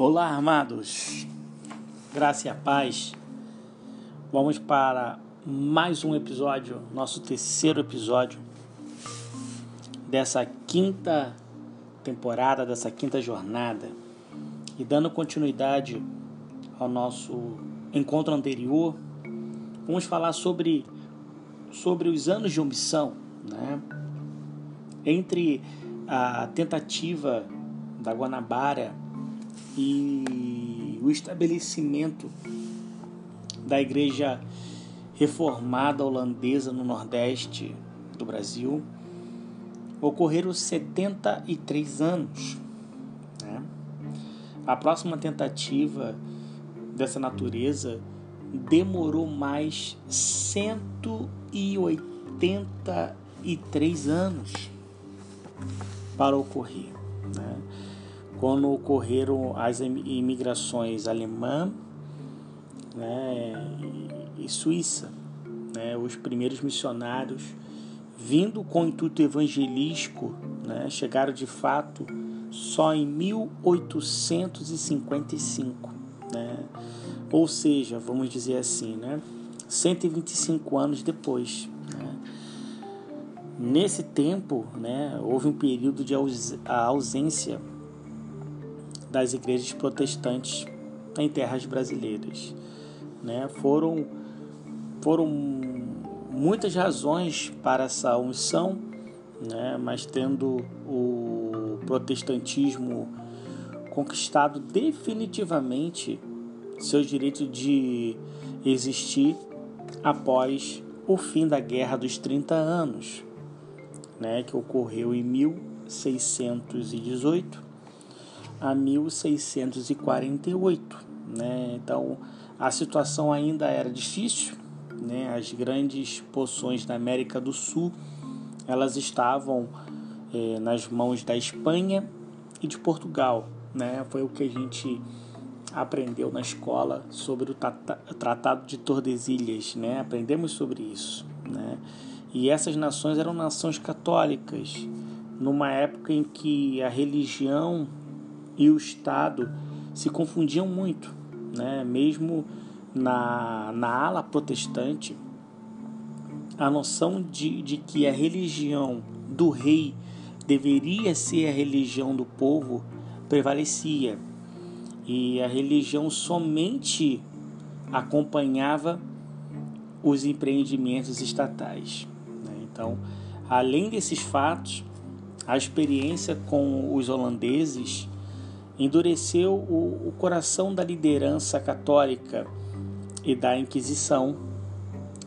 Olá, amados. Graça e a paz. Vamos para mais um episódio, nosso terceiro episódio dessa quinta temporada, dessa quinta jornada. E dando continuidade ao nosso encontro anterior, vamos falar sobre sobre os anos de omissão, né? Entre a tentativa da Guanabara e o estabelecimento da igreja reformada holandesa no Nordeste do Brasil ocorreram 73 anos. Né? A próxima tentativa dessa natureza demorou mais 183 anos para ocorrer. Né? Quando ocorreram as imigrações alemã né, e Suíça. Né, os primeiros missionários, vindo com intuito evangelístico, né, chegaram de fato só em 1855. Né, ou seja, vamos dizer assim, né, 125 anos depois. Né. Nesse tempo, né, houve um período de ausência das igrejas protestantes em terras brasileiras. Né? Foram, foram muitas razões para essa omissão, né? mas tendo o protestantismo conquistado definitivamente seu direito de existir após o fim da Guerra dos 30 Anos, né, que ocorreu em 1618 a 1648. Né? Então a situação ainda era difícil, né? as grandes poções da América do Sul elas estavam eh, nas mãos da Espanha e de Portugal. Né? Foi o que a gente aprendeu na escola sobre o Tratado de Tordesilhas, né? aprendemos sobre isso. Né? E essas nações eram nações católicas, numa época em que a religião e o Estado se confundiam muito, né? mesmo na, na ala protestante, a noção de, de que a religião do rei deveria ser a religião do povo prevalecia e a religião somente acompanhava os empreendimentos estatais. Né? Então, além desses fatos, a experiência com os holandeses endureceu o, o coração da liderança católica e da Inquisição,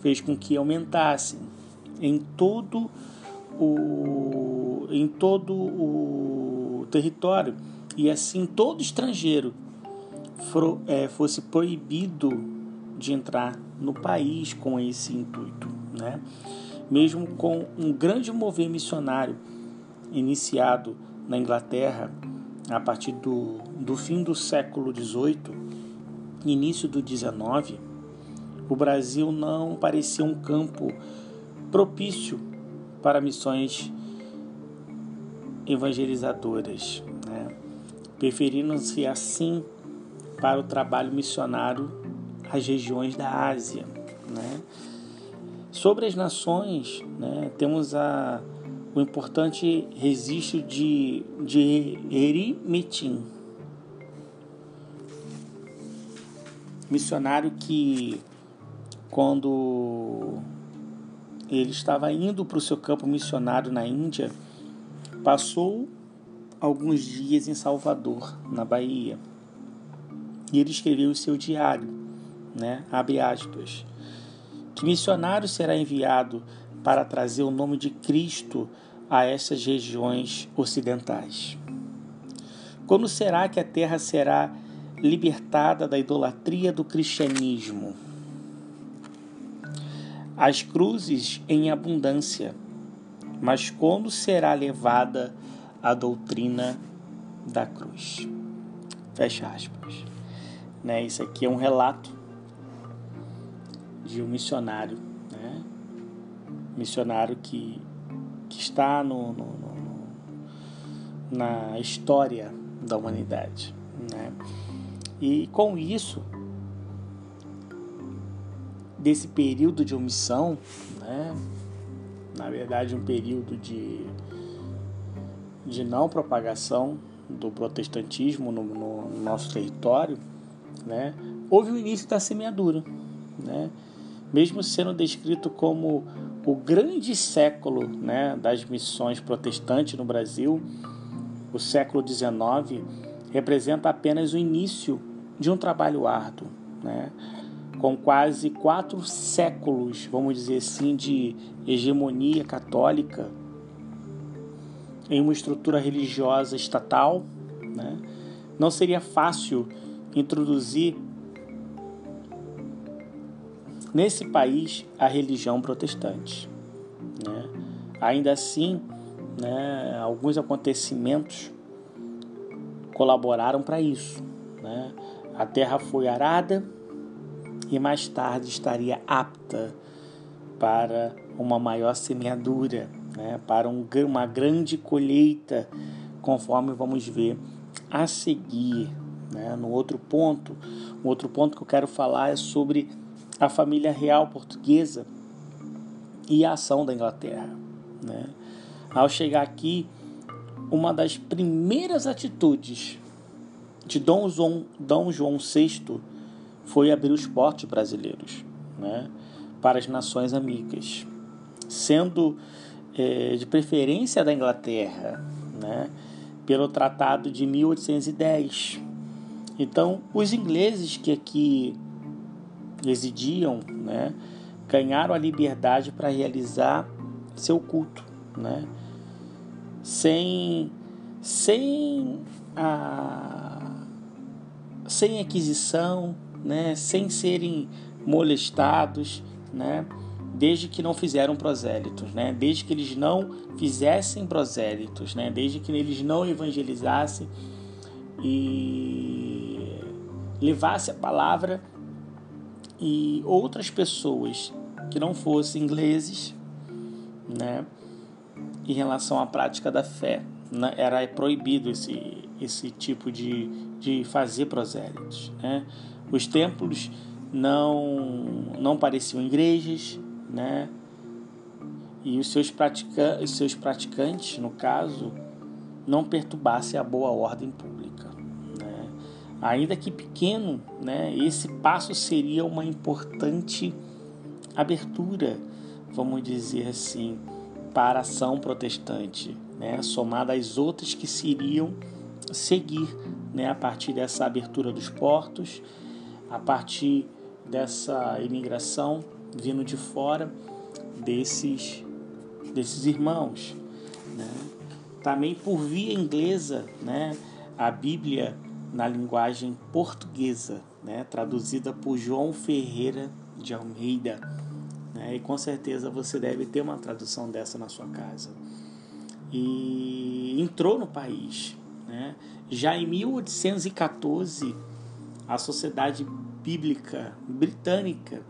fez com que aumentassem em todo o, em todo o território e assim todo estrangeiro for, é, fosse proibido de entrar no país com esse intuito, né? Mesmo com um grande mover missionário iniciado na Inglaterra a partir do, do fim do século XVIII, início do XIX, o Brasil não parecia um campo propício para missões evangelizadoras, né? preferindo-se assim para o trabalho missionário às regiões da Ásia. Né? Sobre as nações, né, temos a o importante registro de, de Erimetim, missionário que, quando ele estava indo para o seu campo missionário na Índia, passou alguns dias em Salvador, na Bahia. E ele escreveu o seu diário, né? Abre aspas. Que missionário será enviado para trazer o nome de Cristo a essas regiões ocidentais? Quando será que a terra será libertada da idolatria do cristianismo? As cruzes em abundância, mas quando será levada a doutrina da cruz? Fecha aspas. Né? Isso aqui é um relato de um missionário missionário que, que está no, no, no, na história da humanidade. Né? E com isso, desse período de omissão, né? na verdade, um período de, de não propagação do protestantismo no, no nosso território, né? houve o início da semeadura. Né? Mesmo sendo descrito como o grande século né, das missões protestantes no Brasil, o século XIX, representa apenas o início de um trabalho árduo, né? com quase quatro séculos, vamos dizer assim, de hegemonia católica em uma estrutura religiosa estatal, né? não seria fácil introduzir nesse país a religião protestante. Né? Ainda assim, né, alguns acontecimentos colaboraram para isso. Né? A terra foi arada e mais tarde estaria apta para uma maior semeadura, né? para um, uma grande colheita, conforme vamos ver a seguir. Né? No outro ponto, um outro ponto que eu quero falar é sobre a família real portuguesa e a ação da Inglaterra. Né? Ao chegar aqui, uma das primeiras atitudes de Dom João, Dom João VI foi abrir os portos brasileiros né, para as nações amigas, sendo é, de preferência da Inglaterra, né, pelo Tratado de 1810. Então, os ingleses que aqui residiam, né, ganharam a liberdade para realizar seu culto, né, sem, sem, a, sem aquisição, né, sem serem molestados, né, desde que não fizeram prosélitos, né, desde que eles não fizessem prosélitos, né, desde que eles não evangelizassem e levasse a palavra e outras pessoas que não fossem ingleses, né, em relação à prática da fé. Né, era proibido esse, esse tipo de, de fazer prosélitos. Né? Os templos não, não pareciam igrejas, né? e os seus, pratica, os seus praticantes, no caso, não perturbassem a boa ordem pública. Ainda que pequeno, né, esse passo seria uma importante abertura, vamos dizer assim, para a ação protestante, né, somada às outras que se iriam seguir né, a partir dessa abertura dos portos, a partir dessa imigração vindo de fora desses, desses irmãos. Né. Também por via inglesa, né, a Bíblia na linguagem portuguesa, né, traduzida por João Ferreira de Almeida. Né, e com certeza você deve ter uma tradução dessa na sua casa. E entrou no país. Né? Já em 1814, a Sociedade Bíblica Britânica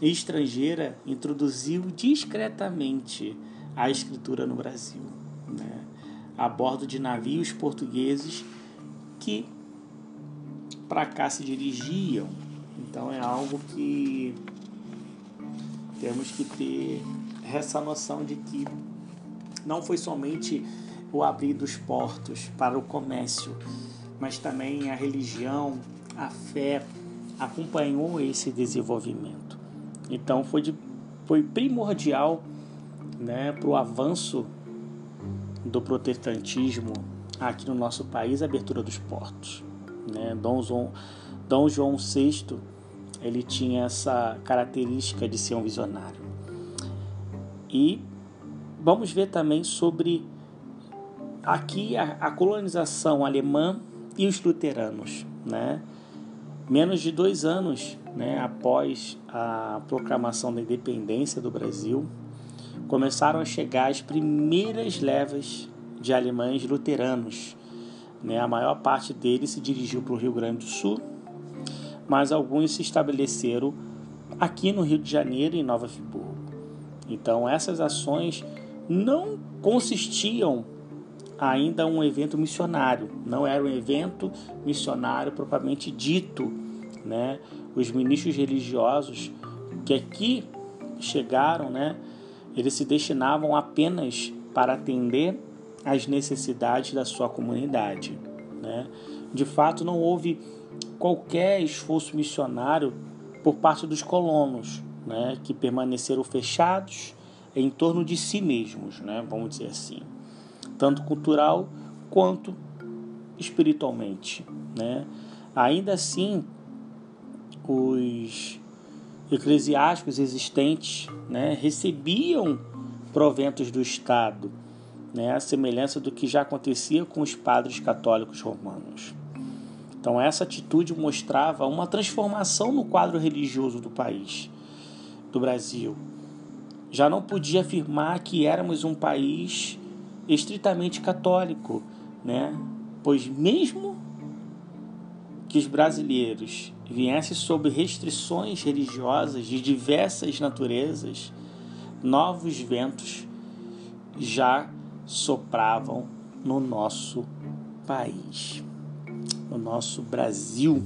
e Estrangeira introduziu discretamente a escritura no Brasil, né? a bordo de navios portugueses que para cá se dirigiam. Então é algo que temos que ter essa noção de que não foi somente o abrir dos portos para o comércio, mas também a religião, a fé acompanhou esse desenvolvimento. Então foi, de, foi primordial né, para o avanço do protestantismo aqui no nosso país a abertura dos portos. Né? Dom, João, Dom João VI ele tinha essa característica de ser um visionário. E vamos ver também sobre aqui a, a colonização alemã e os luteranos. Né? Menos de dois anos né, após a proclamação da independência do Brasil, começaram a chegar as primeiras levas de alemães luteranos né? A maior parte deles se dirigiu para o Rio Grande do Sul, mas alguns se estabeleceram aqui no Rio de Janeiro e em Nova Friburgo. Então essas ações não consistiam ainda um evento missionário, não era um evento missionário propriamente dito, né? Os ministros religiosos que aqui chegaram, né, eles se destinavam apenas para atender às necessidades da sua comunidade, né? De fato, não houve qualquer esforço missionário por parte dos colonos, né, que permaneceram fechados em torno de si mesmos, né, vamos dizer assim, tanto cultural quanto espiritualmente, né? Ainda assim, os eclesiásticos existentes, né, recebiam proventos do Estado, né, a semelhança do que já acontecia com os padres católicos romanos. Então, essa atitude mostrava uma transformação no quadro religioso do país, do Brasil. Já não podia afirmar que éramos um país estritamente católico, né? pois, mesmo que os brasileiros viessem sob restrições religiosas de diversas naturezas, novos ventos já sopravam no nosso país no nosso Brasil.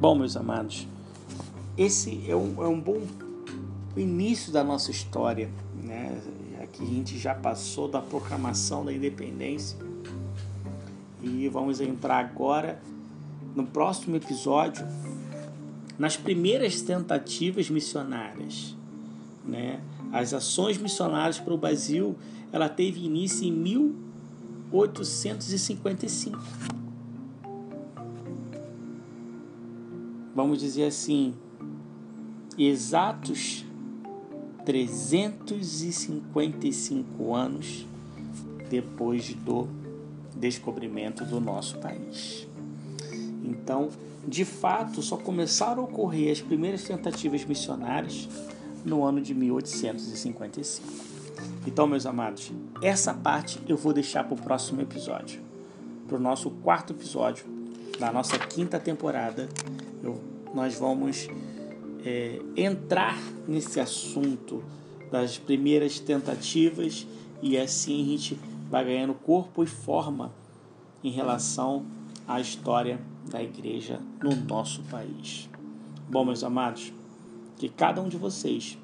Bom, meus amados, esse é um, é um bom início da nossa história, né? Aqui a gente já passou da proclamação da independência e vamos entrar agora no próximo episódio nas primeiras tentativas missionárias, né? As ações missionárias para o Brasil, ela teve início em 1855. vamos dizer assim, exatos 355 anos depois do descobrimento do nosso país. Então, de fato, só começaram a ocorrer as primeiras tentativas missionárias no ano de 1855. Então, meus amados, essa parte eu vou deixar para o próximo episódio, para o nosso quarto episódio da nossa quinta temporada eu, nós vamos é, entrar nesse assunto das primeiras tentativas e assim a gente vai ganhando corpo e forma em relação à história da igreja no nosso país. Bom, meus amados, que cada um de vocês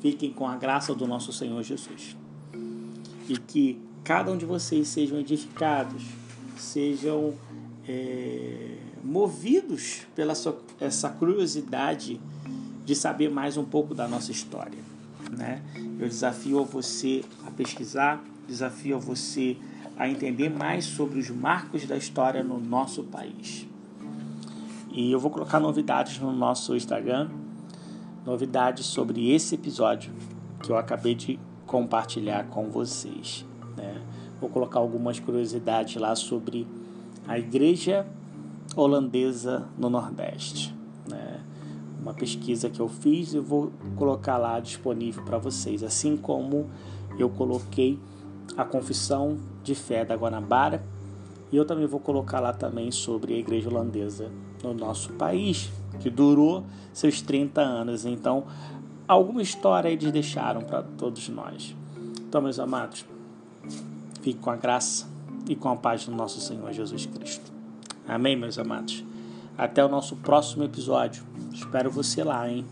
fiquem com a graça do nosso Senhor Jesus e que cada um de vocês sejam edificados, sejam é, movidos pela sua, essa curiosidade de saber mais um pouco da nossa história. Né? Eu desafio a você a pesquisar, desafio a você a entender mais sobre os marcos da história no nosso país. E eu vou colocar novidades no nosso Instagram, novidades sobre esse episódio que eu acabei de compartilhar com vocês. Né? Vou colocar algumas curiosidades lá sobre a igreja holandesa no Nordeste. Né? Uma pesquisa que eu fiz e vou colocar lá disponível para vocês, assim como eu coloquei a confissão de fé da Guanabara e eu também vou colocar lá também sobre a igreja holandesa no nosso país, que durou seus 30 anos. Então, alguma história eles deixaram para todos nós. Então, meus amados, fique com a graça e com a paz do nosso Senhor Jesus Cristo. Amém, meus amados? Até o nosso próximo episódio. Espero você lá, hein?